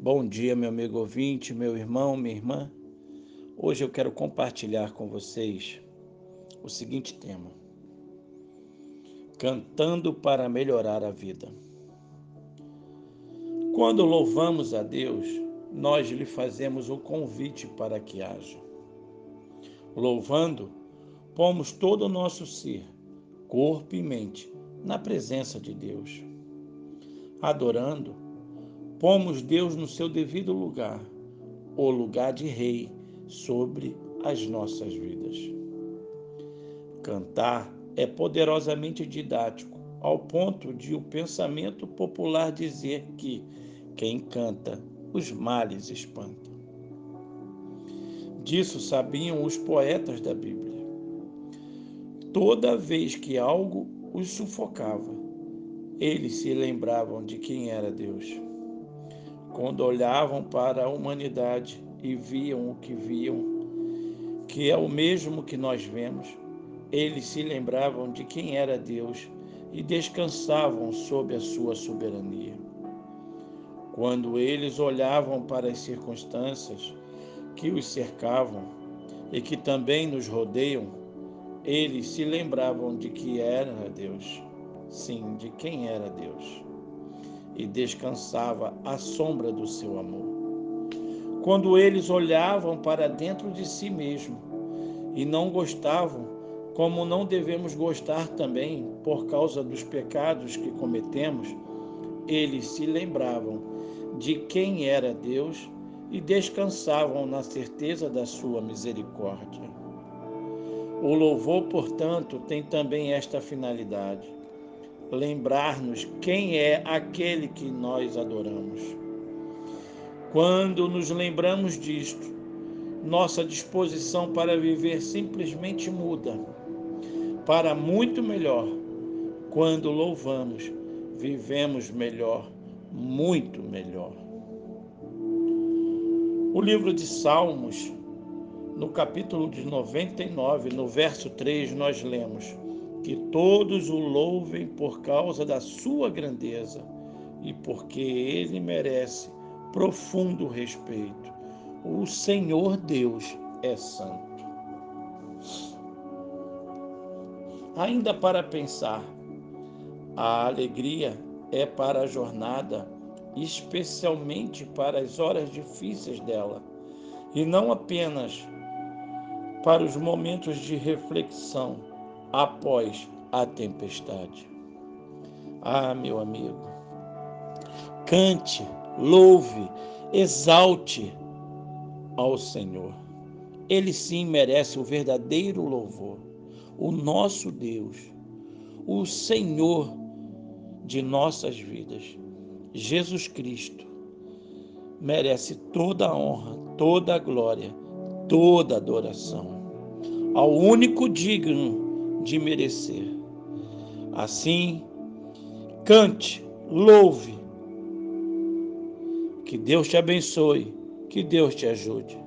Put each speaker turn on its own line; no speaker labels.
Bom dia, meu amigo ouvinte, meu irmão, minha irmã. Hoje eu quero compartilhar com vocês o seguinte tema: Cantando para melhorar a vida. Quando louvamos a Deus, nós lhe fazemos o convite para que haja. Louvando, pomos todo o nosso ser, corpo e mente, na presença de Deus. Adorando, pomos Deus no seu devido lugar, o lugar de rei sobre as nossas vidas. Cantar é poderosamente didático, ao ponto de o pensamento popular dizer que quem canta os males espanta. Disso sabiam os poetas da Bíblia. Toda vez que algo os sufocava, eles se lembravam de quem era Deus. Quando olhavam para a humanidade e viam o que viam, que é o mesmo que nós vemos, eles se lembravam de quem era Deus e descansavam sob a sua soberania. Quando eles olhavam para as circunstâncias que os cercavam e que também nos rodeiam, eles se lembravam de que era Deus, sim, de quem era Deus, e descansava à sombra do seu amor. Quando eles olhavam para dentro de si mesmo e não gostavam, como não devemos gostar também por causa dos pecados que cometemos, eles se lembravam de quem era Deus e descansavam na certeza da sua misericórdia. O louvor, portanto, tem também esta finalidade: lembrar-nos quem é aquele que nós adoramos. Quando nos lembramos disto, nossa disposição para viver simplesmente muda para muito melhor. Quando louvamos, vivemos melhor muito melhor. O livro de Salmos, no capítulo de 99, no verso 3, nós lemos: Que todos o louvem por causa da sua grandeza e porque ele merece profundo respeito. O Senhor Deus é santo. Ainda para pensar, a alegria é para a jornada, especialmente para as horas difíceis dela, e não apenas para os momentos de reflexão após a tempestade. Ah, meu amigo, cante, louve, exalte ao Senhor. Ele sim merece o verdadeiro louvor. O nosso Deus, o Senhor de nossas vidas. Jesus Cristo merece toda a honra, toda a glória, toda a adoração, ao único digno de merecer. Assim, cante, louve. Que Deus te abençoe, que Deus te ajude.